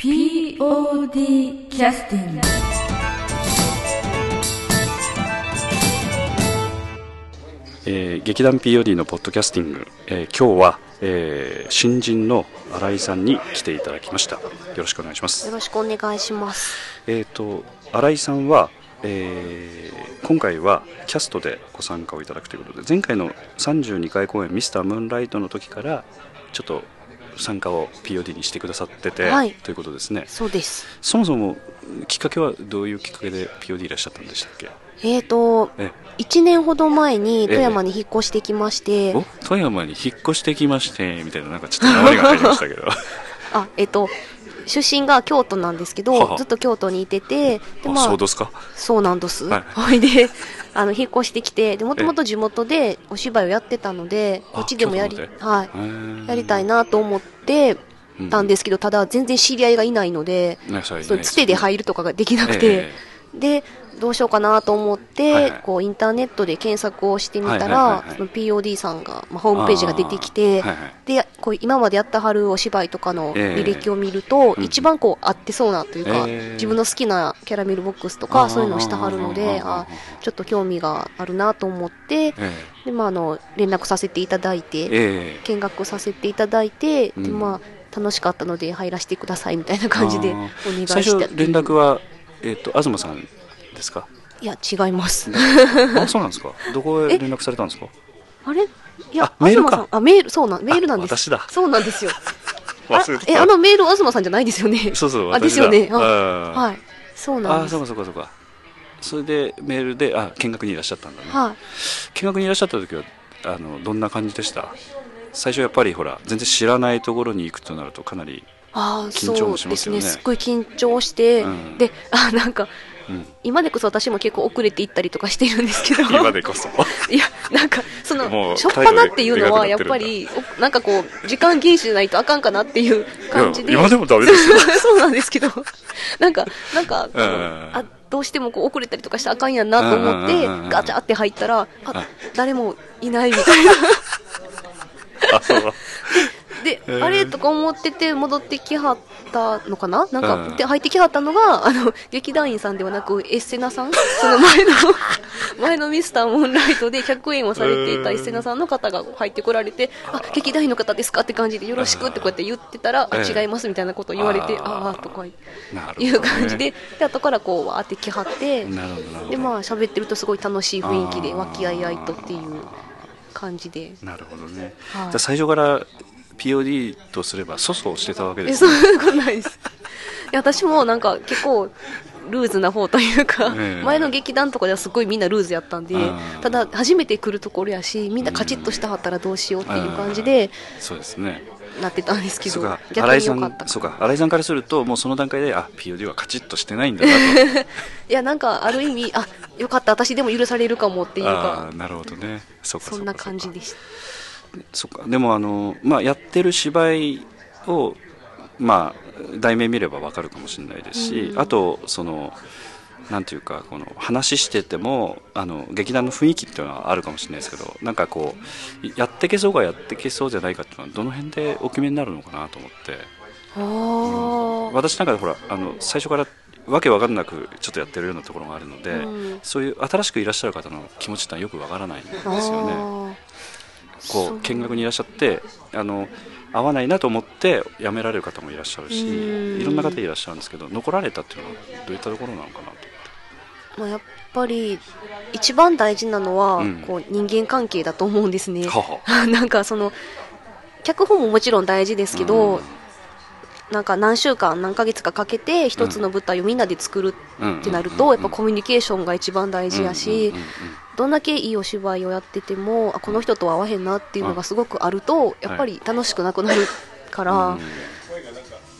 POD キャスティングえー劇団 POD のポッドキャスティング、えー今日は、えー新人の新井さんに来ていただきました。よろしくお願いします。よろしくお願いします。えっ、と新井さんは、えー今回はキャストでご参加をいただくということで前回の32回公演「ミスタームーンライトの時からちょっと参加を POD にしてくださってて、はい。ということですね。そうです。そもそもきっかけはどういうきっかけで POD いらっしゃったんでしたっけ？えーと、え1年ほど前に富山に引っ越してきまして、お富山に引っ越してきましてみたいななんかちょっと名りが入りましたけど。あ、えっ、と、出身が京都なんですけど、はは。ずっと京都にいてて、であまあそうですか。そうなんです。はい。ほいで、あの、引っ越してきて、で、もともと地元でお芝居をやってたので、あこっちでもやりはい、やりたいななと思ってたんですけど、ただ全然知り合いがいないので、つてで入るとかができなくて、え。でどうしようかなと思って、はいはい。こうインターネットで検索をしてみたはいはいらはいはい。POD さんが、まあ、ホームページが出てきて、はいはい。でこう今までやったはるお芝居とかのええ履歴を見ると、うん一番こう合ってそうなというか、ええ。自分の好きなキャラメルボックスとかそういうのをしてはるのであちょっと興味があるなと思ってえで、まあ、あの連絡させていただいて、ええ。見学させていただいて、うん。でまあ、楽しかったので入らせてくださいみたいな感じでおあ願ーいして。最初連絡は、えっと東さんですか？いや違います。あそうなんですか？どこへ連絡されたんですか？あれ？いやあメールか。あメールそうなんメールなんです。あ私だ。そうなんですよ。えあのメール東さんじゃないですよね。そうそうあですよね。はい。そうなんです。あそうかそうかそうか。それでメールであ見学にいらっしゃったんだね、はい。見学にいらっしゃった時はあのどんな感じでした？最初やっぱりほら全然知らないところに行くとなるとかなり、ああ緊張そうもしまよね。ですすね。すっごい緊張して、うん。であなんかうん、今でこそ私も結構遅れて行ったりとかしてるんですけど。今でこそ。いやなんかそのもう初っ端っていうのはやっぱりおなんかこう時間厳守じゃないとあかんかなっていう感じで。今でもダメですよ。そうなんですけど。なんかなんかあどうしてもこう遅れたりとかしたらあかんやんなと思ってガチャって入ったらああ誰もいないみたいな。あそうで、あれとか思ってて戻ってきはったのかな？なんか、うん。で入ってきはったのが、あの、劇団員さんではなく、エッセナさん？その前の、前のミスタームーンライトで100円をされていたエッセナさんの方が入ってこられて、あ、劇団員の方ですか？って感じで、よろしくってこうやって言ってたら、あ、ええ違いますみたいなことを言われて、あー。あとかいう感じで、で、後からこう、わーってきはって、で、まあ、喋ってるとすごい楽しい雰囲気で、和気あいあいとっていう感じで。なるほどね、はい。じゃあ最初から POD とすれば粗相してたわけでえすね。そんなことないです。いや私もなんか結構ルーズな方というか、ええ。前の劇団とかではすごいみんなルーズやったんでうん。ただ初めて来るところやしみんなカチッとしたはったらどうしようっていう感じでそうですね。なってたんですけどそうか。逆新井さに良かった。んそうか。新井さんからするともうその段階であ POD はカチッとしてないんだなと。いやなんかある意味あよかった私でも許されるかもっていうあかーなるほどね。そんな感じでしたそっか。でもあの、まあ、やってる芝居を、まあ、題名見ればわかるかもしれないですし、うん。あとそのなんていうかこの話しててもあの劇団の雰囲気っていうのはあるかもしれないですけどなんかこうやってけそうがやってけそうじゃないかっていうのはどの辺でお決めになるのかなと思って。あー。私なんかほらあの最初からわけわかんなくちょっとやってるようなところがあるので、うん。そういう新しくいらっしゃる方の気持ちってのはよくわからないんですよね。こそうう見学にいらっしゃってあの合わないなと思って辞められる方もいらっしゃるしうん。いろんな方いらっしゃるんですけど残られたっていうのはどういったところなのかなとまあ、やっぱり一番大事なのは、うん。こう人間関係だと思うんですね。はは。なんかその脚本ももちろん大事ですけど、うんなんか何週間何ヶ月かかけて一つの舞台をみんなで作るってなると、やっぱコミュニケーションが一番大事やし、どんだけいいお芝居をやっててもあこの人とは合わへんなっていうのがすごくあると、やっぱり楽しくなくなるから、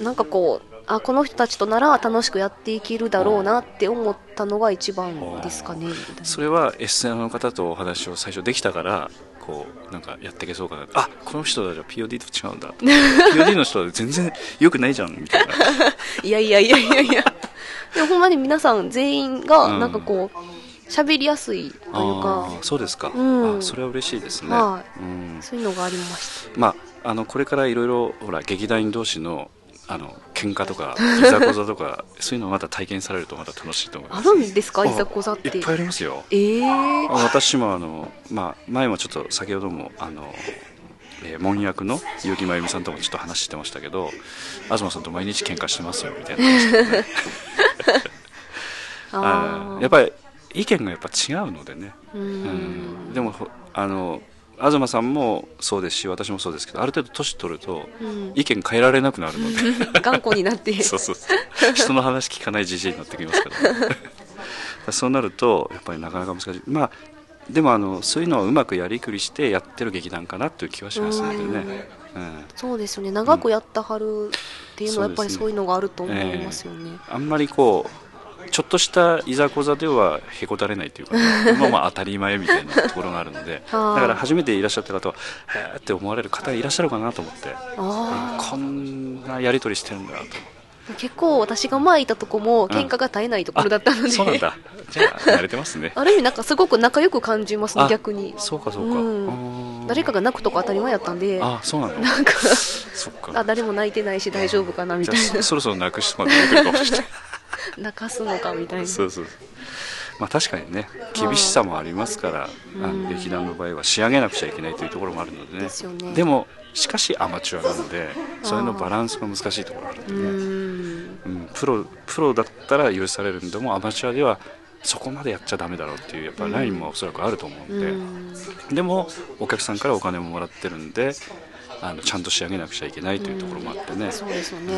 なんかこうあこの人たちとなら楽しくやっていけるだろうなって思ったのが一番ですかね。それはエッセンの方とお話を最初できたからこうなんかやっていけそうかなあこの人たちは POD と違うんだ。POD の人は全然良くないじゃんみたいな。いやいやいやいやいや。でもほんまに皆さん全員がうん。なんかこう喋りやすいというか。そうですか、うん。あそれは嬉しいですね、はうん。そういうのがありました。まあ、あのこれからいろいろほら劇団員同士のあの喧嘩とか いざこざとかそういうのをまた体験されるとまた楽しいと思います。あるんですか？いざこざって。いっぱいありますよ。ええー、私もあの、まあ、前もちょっと先ほどもあの、えー、門役の結城真由美さんともちょっと話してましたけど東さんと毎日喧嘩してますよみたいな。ね、あやっぱり意見がやっぱ違うのでね。うん、でもあの東さんもそうですし私もそうですけどある程度年取ると意見変えられなくなるので、うん、頑固になって。そうそうそう。人の話聞かないじじいになってきますから、ね、そうなるとやっぱりなかなか難しい。まあでもあのそういうのをうまくやりくりしてやってる劇団かなという気はしますのでね、うん、そうですよね。長くやったはるっていうのはやっぱりそういうのがあると思いますよね、ねえ。ー、あんまりこうちょっとしたいざこざではへこたれないというか、ね、まあまあ当たり前みたいなところがあるので。だから初めていらっしゃった方はへえって思われる方いらっしゃるかなと思って。こんなやり取りしてるんだと。結構私が前いたとこも喧嘩が絶えないところだったので、うん、そうなんだ。じゃあ慣れてますね。ある意味なんかすごく仲良く感じますね逆に。そうかそうか、うん、誰かが泣くとか当たり前やったんで。あそうなんだなんか。あ誰も泣いてないし大丈夫かなみたいな。そろそろ泣く人まで出てるかもしれない 泣かすのかみたいな。そうそうまあ確かにね厳しさもありますから、あの劇団の場合は仕上げなくちゃいけないというところもあるのでね。でね。でもしかしアマチュアなのでそれのバランスが難しいところがあるんでねうん、プロプロだったら許されるんでもアマチュアではそこまでやっちゃだめだろうっていうやっぱラインもおそらくあると思うんで、うん、でもお客さんからお金ももらってるんであのちゃんと仕上げなくちゃいけないというところもあってね、うん、そうですよね、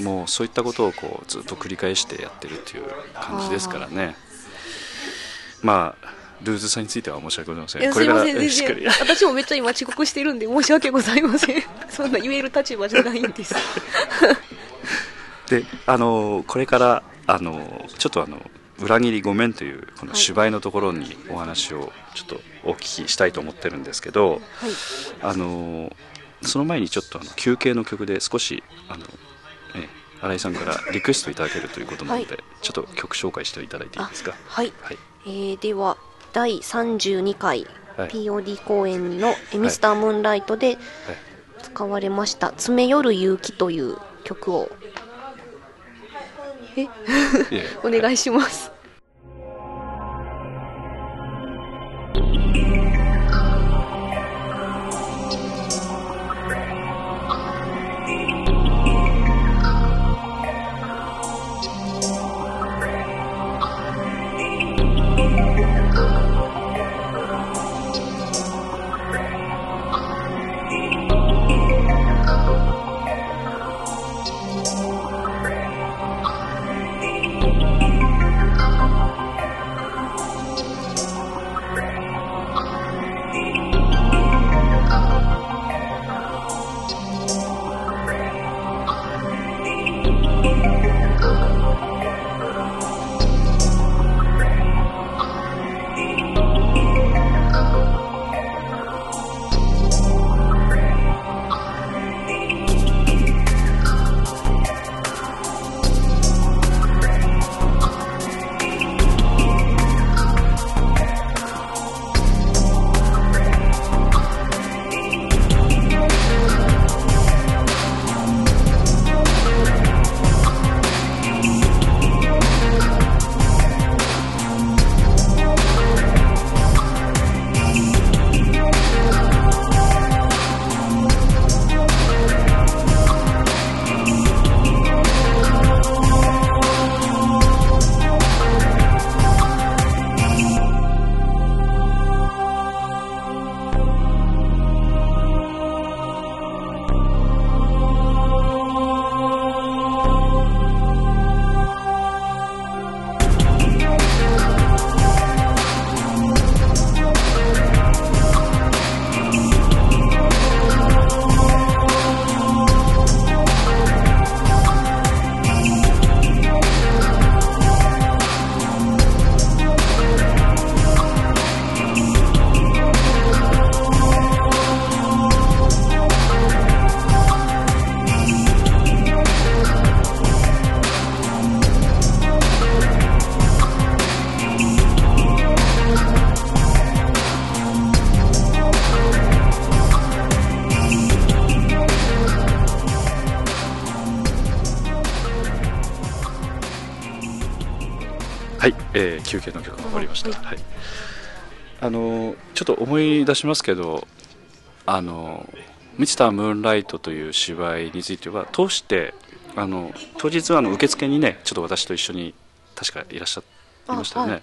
もうそういったことをこうずっと繰り返してやってるっていう感じですからねまあルーズさについては申し訳ございません。これからしっかり。私もめっちゃ今遅刻してるんで申し訳ございません。そんな言える立場じゃないんです。で、あのこれからあのちょっとあの裏切りごめんというこの芝居のところにお話をちょっとお聞きしたいと思ってるんですけど、はい、あのその前にちょっとあの休憩の曲で少しあの新井さんからリクエストいただけるということなので、はい、ちょっと曲紹介していただいていいですか？はい、はい、えー、では第32回 POD 公演の「ミスタームーンライト」で使われました「詰め寄る勇気」という曲を。え。お願いしますわりました、ははい。あのちょっと思い出しますけどあの「ミスター・ムーンライト」という芝居については通してあの当日はあの受付にねちょっと私と一緒に確かいらっしゃいましたよね。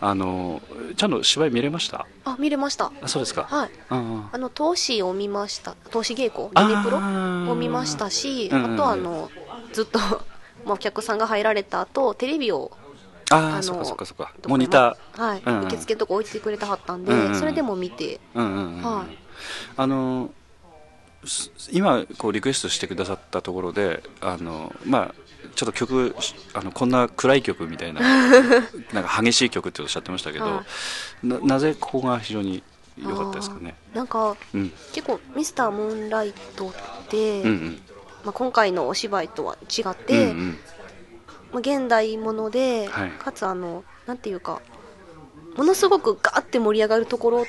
ああ、のちゃんと芝居見れました？あ見れました。あそうですか、はい。ああの投資を見ました。投資稽古あーゲネプロを見ましたしあとあのずっとまあお客さんが入られた後テレビをああそっかそっかそっか。モニター。はい、うん。うん受付のとこ置いてくれたはったんで、うんうんうん。それでも見てうんうんうんはい。あのす今こうリクエストしてくださったところであのまあちょっと曲あのこんな暗い曲みたいな なんか激しい曲っておっしゃってましたけど、はななぜここが非常に良かったですかね？なんかうん。結構ミスタームーンライトって、うんうん。まあ、今回のお芝居とは違って、うんうん。まあ、現代もので、はい。かつあのなんていうかものすごくガーって盛り上がるところ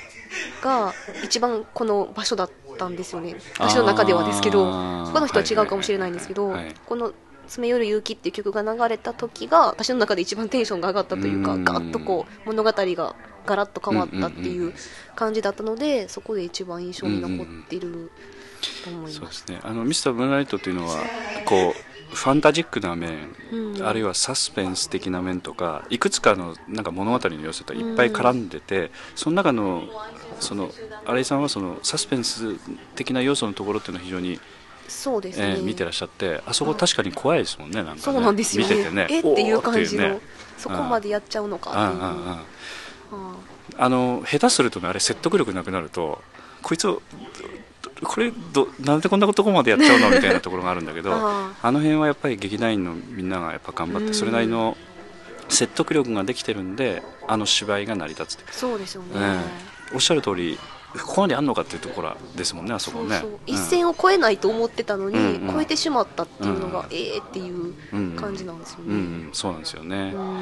が一番この場所だったんですよね。私の中ではですけど他の人は違うかもしれないんですけど、はいはいはい。この「詰め寄る勇気」っていう曲が流れた時が私の中で一番テンションが上がったというかうんガーッとこう物語がガラッと変わったっていう感じだったのでそこで一番印象に残ってると思いま。そうですすね。あのミスタームーンライトというのはこうファンタジックな面、うん。あるいはサスペンス的な面とかいくつかのなんか物語の要素といっぱい絡んでて、その中のその新井さんはそのサスペンス的な要素のところっていうのは非常に、そうですね、えー見てらっしゃってあそこ確かに怖いですもんねなんかね。そうなんですよね。見ててね。えっていう感じの、ねそこまでやっちゃうのか。っていう、うんうん。うん。ああの下手するとねあれ説得力なくなるとこいつをこれどなんでこんなとこまでやっちゃうのみたいなところがあるんだけどああの辺はやっぱり劇団員のみんながやっぱ頑張っうん。てそれなりの説得力ができてるんであの芝居が成り立つそうですよね、ええおっしゃる通りここまであんのかっていうところですもんねあそこね。そうそう。うん一線を越えないと思ってたのに、うん。うん。超えてしまったっていうのが、うん。ええっていううん感じなんですようん。うね、ん。そうなんですよね、うん。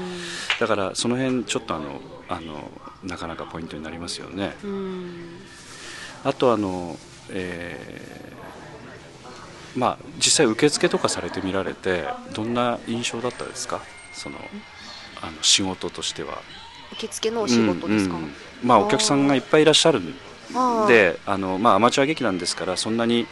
だからその辺ちょっとあのあのなかなかポイントになりますよね。うん。あとあの、えーまあ実際受付とかされてみられてどんな印象だったですか？そのあの仕事としては。受付のお仕事ですか、うんうんまあお客さんがいっぱいいらっしゃるんであの、まあ、アマチュア劇団ですからそんなに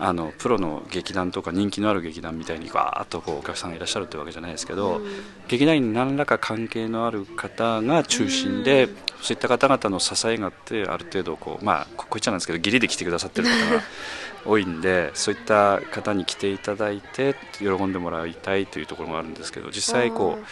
あのプロの劇団とか人気のある劇団みたいにわーっとこうお客さんがいらっしゃるってわけじゃないですけど、うん。劇団員に何らか関係のある方が中心で、うん。そういった方々の支えがあってある程度こうまあここ言っちゃなんですけど義理で来てくださってる方が多いんでそういった方に来ていただいて喜んでもらいたいというところがあるんですけど実際こう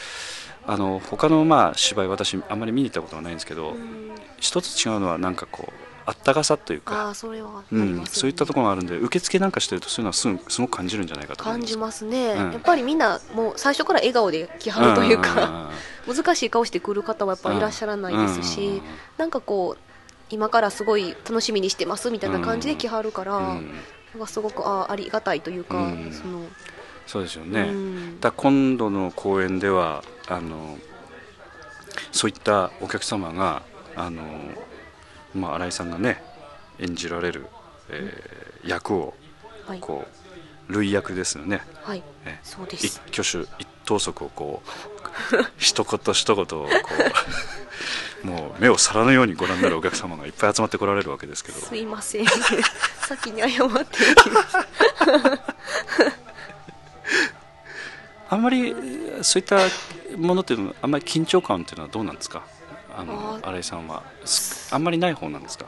あの他のまあ芝居私あんまり見に行ったことがないんですけど、うん。一つ違うのはなんかこうあったかさというあか。あそれはあうん。そういったところがあるんで受付なんかしてるとそういうのはすぐすごく感じるんじゃないかと感じますね、うん。やっぱりみんなもう最初から笑顔で来はるというんんか、難しい顔してくる方はやっぱいらっしゃらないですし、うんうんうんなんかこう今からすごい楽しみにしてますみたいな感じで来はるから、うん。すごくあありがたいというか、うん。そのそうですよね、うん。だ今度の公演ではあのそういったお客様があの、まあ、新井さんがね演じられる、えー役をはい、こう類役ですよね、はい、え一そうです。挙手一投足をこう 一言一言をこう もう目を皿のようにご覧になるお客様がいっぱい集まってこられるわけですけど。すいません。先に謝って。あんまりそういったものっていうのはあんまり緊張感っていうのはどうなんですか？あのあ新井さんは。すあんまりない方なんですか？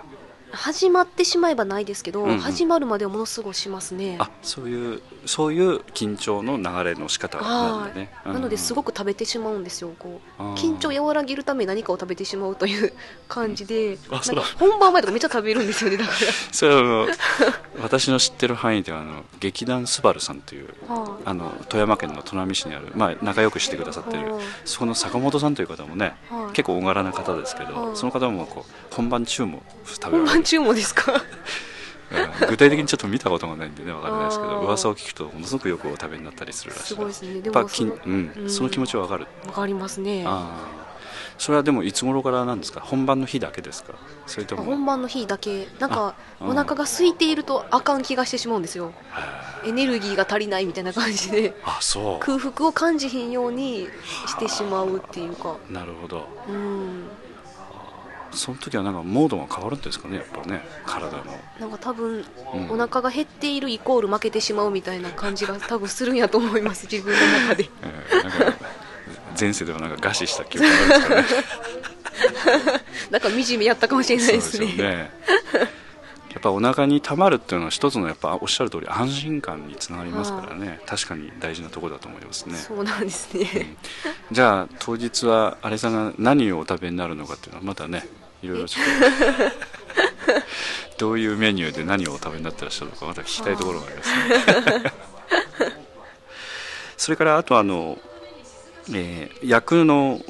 始まってしまえばないですけど、うんうん。始まるまではものすごいしますね。あそういうそういう緊張の流れの仕方なんはいでね、なのですくごく食べてしまうんですよこう。緊張を和らげるために何かを食べてしまうという感じでうなんか本番前とかめっちゃ食べるんですよねだか それはあの私の知ってる範囲ではあの劇団スバルさんというあの富山県の砺波市にある、まあ、仲良くしてくださってるはい。そこの坂本さんという方もね、はい。結構大柄な方ですけど、はい。その方もこう本番中も食べら本れる。番中もですか？うん具体的にちょっと見たことがないんでねわからないですけど噂を聞くとものすごくよくお食べになったりするらしい。すごいですね。でやっぱきんもそのうんうんその気持ちはわかる。わかりますね。ああそれはでもいつ頃からなんですか？本番の日だけですか？それとも。本番の日だけ。なんかお腹が空いているとあかん気がしてしまうんですよ。エネルギーが足りないみたいな感じで。あそう。空腹を感じひんようにしてしまうっていうか。なるほど。うん。その時はなんかモードが変わるんですかね？やっぱね体の。なんか多分うん。お腹が減っているイコール負けてしまうみたいな感じが多分するんやと思います自分の中で。えーなんか前世ではなんか餓死した記憶があるんですか 惨めやったかもしれないですね。ですよね。やっぱお腹にたまるっていうのは一つのやっぱおっしゃる通り安心感につながりますからね。確かに大事なところだと思いますね。そうなんですね。じゃあ当日はあれさんが何をお食べになるのかっていうのはまたねいろいろちょっと。どういうメニューで何をお食べになってらっしゃるのかまた聞きたいところがありますね。それからあとあの、えー役の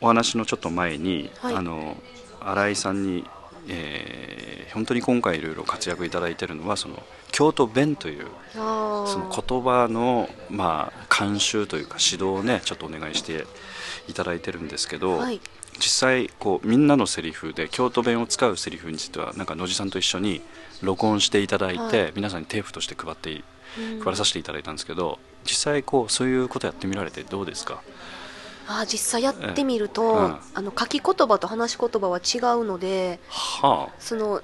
お話のちょっと前に、はい。あの新井さんに、えー本当に今回いろいろ活躍いただいているのはその京都弁というあそのー言葉の、まあ、監修というか指導をねちょっとお願いしていただいてるんですけど、はい。実際こうみんなのセリフで京都弁を使うセリフについてはなんか野地さんと一緒に録音していただいて、はい。皆さんにテープとして配って配らさせていただいたんですけど実際こうそういうことやってみられてどうですか？あー実際やってみると、うん。あの書き言葉と話し言葉は違うのではその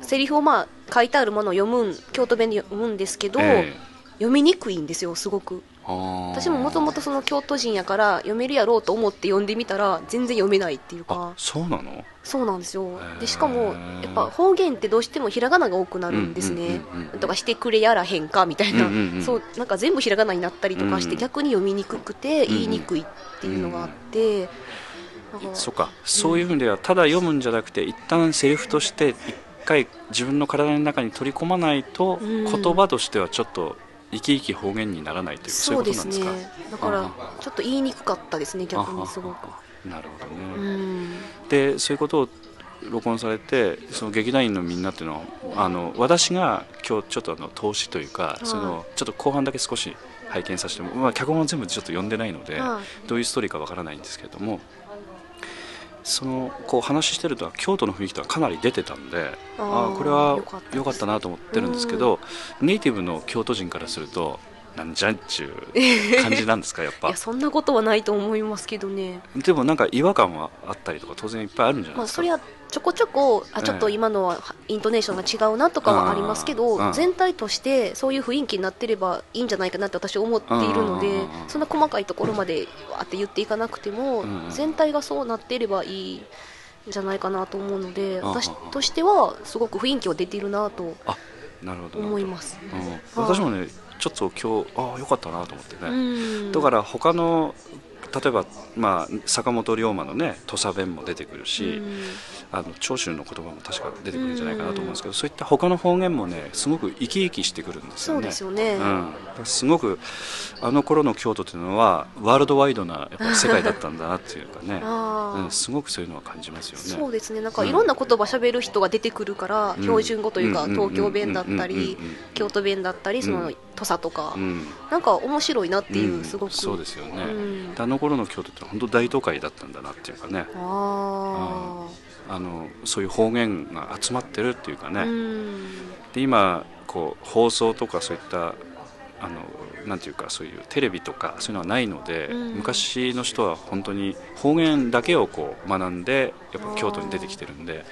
セリフをまあ書いてあるものを読むん京都弁で読むんですけあ、ど、え。読みにくいんですよすごく私ももともとその京都人やから読めるやろうと思って読んでみたら全然読めないっていうあかそうなの？そうなんですよ。でしかもやっぱ方言ってどうしてもひらがなが多くなるんですね。うんうんうんうんとかしてくれやらへんかみたいな、うんうんうんそうなんか全部ひらがなになったりとかして、うん。逆に読みにくくてん言いにくいっていうのがあって、そっか。そういうふうではただ読むんじゃなくて一旦セリフとして一回自分の体の中に取り込まないとうん。言葉としてはちょっと生き生き方言にならないというそうですことなんですか？ねだからあちょっと言いにくかったですね逆にすごく。なるほうどね、ん。でそういうことを録音されてその劇団員のみんなっていうのはあの私が今日ちょっとあの投資というか、い。そのちょっと後半だけ少し拝見させても、まあ、脚本は全部ちょっと読んでないので、はどういうストーリーかわからないんですけれどもそのこう話してると京都の雰囲気とはかなり出てたんであーあーこれはよかったです。良かったなと思ってるんですけどネイティブの京都人からするとなんじゃんっちゅう感じなんですか やっいぱやそんなことはないと思いますけどね。でもなんか違和感はあったりとか当然いっぱいあるんじゃないですか、まあそれはちょこちょこあちょっと今のはイントネーションが違うなとかはありますけどうん全体としてそういう雰囲気になってればいいんじゃないかなって私は思っているのでうんそんな細かいところまでわーって言っていかなくてもうん全体がそうなっていればいいんじゃないかなと思うのでうん私としてはすごく雰囲気は出ているなと思います。うん、私もねちょっと今日ああよかったなと思ってね、うん。だから他の例えば、まあ、坂本龍馬のね土佐弁も出てくるし、うん。あの長州の言葉も確か出てくるんじゃないかなと思うんですけど、そういった他の方言もねすごく生き生きしてくるんですよね。そうですよね、うん、すごくあの頃の京都というのはワールドワイドなやっぱ世界だったんだなっていうかね、うん、すごくそういうのは感じますよね。そうですね。なんかいろんな言葉喋る人が出てくるから、うん。標準語というか、うん。東京弁だったり、うん。うん。うん。うん。京都弁だったりその、うん。土佐とか、うん。なんか面白いなっていう、うん。すごく。そうですよね、あの頃の京都って本当大都会だったんだなっていうかね。ああのそういう方言が集まってるっていうかあ、ね、うん。で今こう放送とかそういったあのなんていうかそういうテレビとかそういうのはないので、うん。昔の人は本当に方言だけをこう学んでやっぱ京都に出てきてるんで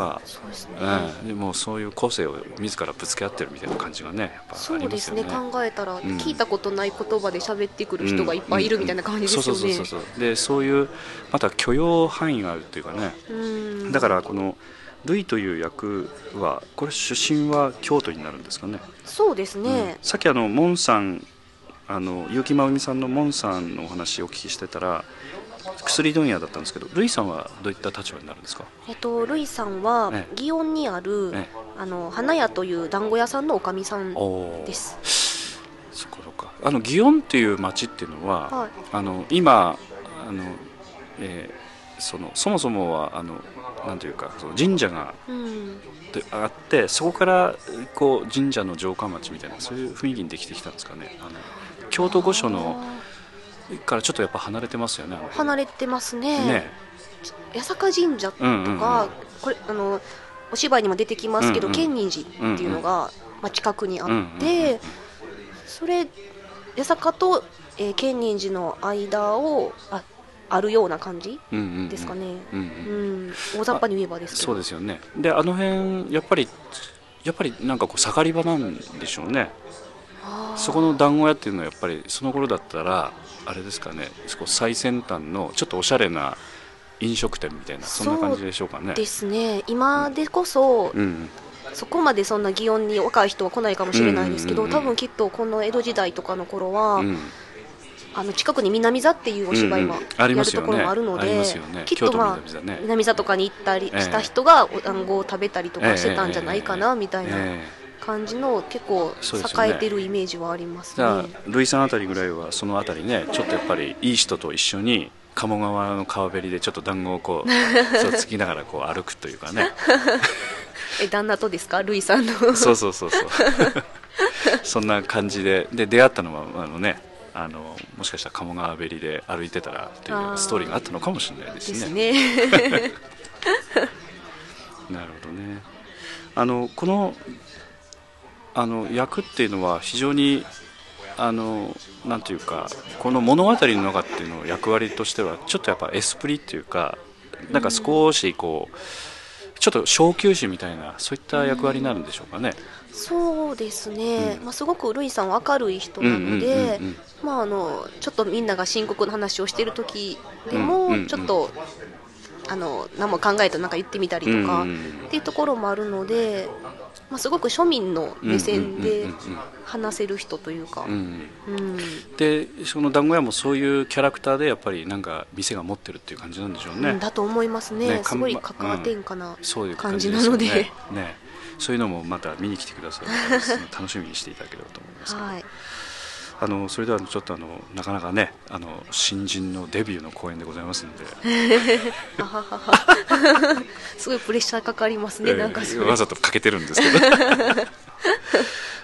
まそうですね、あ、うん、でもそういう個性を自らぶつけ合ってるみたいな感じがねやっぱそありうですね。ますよね。考えたら、ん。聞いたことない言葉で喋ってくる人がいっぱいいるみたいな感じですよそうそうねそうそう。でそういうまた許容範囲があるっていうかね。うん。だからこのルイという役はこれ出身は京都になるんですかね。そうですね、さっきあのモンさんあの結城真由美さんのモンさんのお話をお聞きしてたら薬問屋だったんですけどルイさんはどういった立場になるんですか？えっと、ルイさんはええ。祇園にある、ええ。あの花屋という団子屋さんのおかみさんおです。そっかそっか。あの祇園っていう町っていうのは、はい。あの今あの、えーそのそもそもはあのなんていうかその神社がうん。であってそこからこう神社の城下町みたいなそういう雰囲気にできてきたんですかね。あの京都御所のからちょっとやっぱ離れてますよね離れてますね。ね。八坂神社とか、うんうんうん。これあのお芝居にも出てきますけど、建仁寺っていうのが、まあ、近くにあって、うんうんうんそれ八坂と、えー建仁寺の間をああるような感じですかね、うんううんん。大雑把に言えばですけど。そうですよね。であの辺やっぱりやっぱりなんかこう盛り場なんでしょうねそこの団子屋っていうのはやっぱりその頃だったらあれですかね最先端のちょっとおしゃれな飲食店みたいなそんな感じでしょうかね。ですね。今でこそ、うん。そこまでそんな祇園に若い人は来ないかもしれないですけど、うんうんうんうん。多分きっとこの江戸時代とかの頃は、うん。あの近くに南座っていうお芝居もうんうん。あやるところもあるので、きっとまあね。南座とかに行ったりええした人がお団子を食べたりとかしてたんじゃないかなみたいなええ感じの結構栄えてるイメージはありますじゃあね。ルイさんあたりぐらいはそのあたりねちょっとやっぱりいい人と一緒に鴨川の川べりでちょっと団子をこう そうつきながらこう歩くというかね。え旦那とですか？ルイさんの。そうそうそうそう。そんな感じで。で出会ったのはあのねあのもしかしたら鴨川べりで歩いてたらっていうストーリーがあったのかもしれないですですねね。なるほどね。あのこのあの役っていうのは非常にあのなんていうかこの物語の中っていうの役割としてはちょっとやっぱエスプリっていうかなんか少しこうちょっと小休止みたいなそういった役割になるんでしょうかね。そうですね、うん。まあ、すごくルイさんは明るい人なのうんうんうんでうん。まああのちょっとみんなが深刻な話をしている時でうんうんもうん。ちょっと、あの何も考えてなんか言ってみたりとか、うんうんうん。っていうところもあるので、まあ、すごく庶民の目線でうんうん話せる人というか、うんうん。うん。でその団子屋もそういうキャラクターでやっぱりなんか店が持ってるっていう感じなんでしょうね。だと思いますね。ねすごい看板カカア天下なそういう感感じなので、ね。ね。そういうのもまた見に来てくださると 楽しみにしていただければと思いますはい、あのそれではちょっとあのなかなかねあの新人のデビューの公演でございますので、すごいプレッシャーかかりますね、えーなんかわざとかけてるんですけど。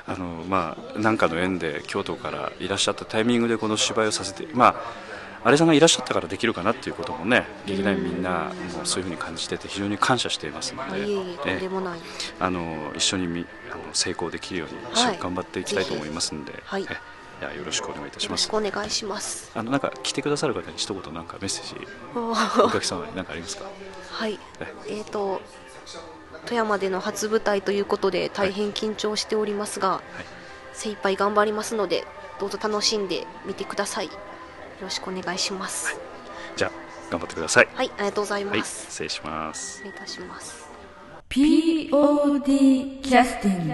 あのまあなんかの縁で京都からいらっしゃったタイミングでこの芝居をさせてまああれさんがいらっしゃったからできるかなっていうこともね劇団員みんなもそういうふうに感じてて非常に感謝していますので、あの一緒にみあの成功できるように頑張っていきたいと思いますので、はい。えいやよろしくお願いいたしよろしますくお願いします。あのなんか来てくださる方に一言なんかメッセージおは客様に何かありますか？い、えーと富山での初舞台ということで大変緊張しておりますが、精一杯頑張りますのでどうぞ楽しんでみてください。よろしくお願いします。じゃあ頑張ってくださいはい、ありがとうございはいます。失礼します失礼いたします。POD キャスティング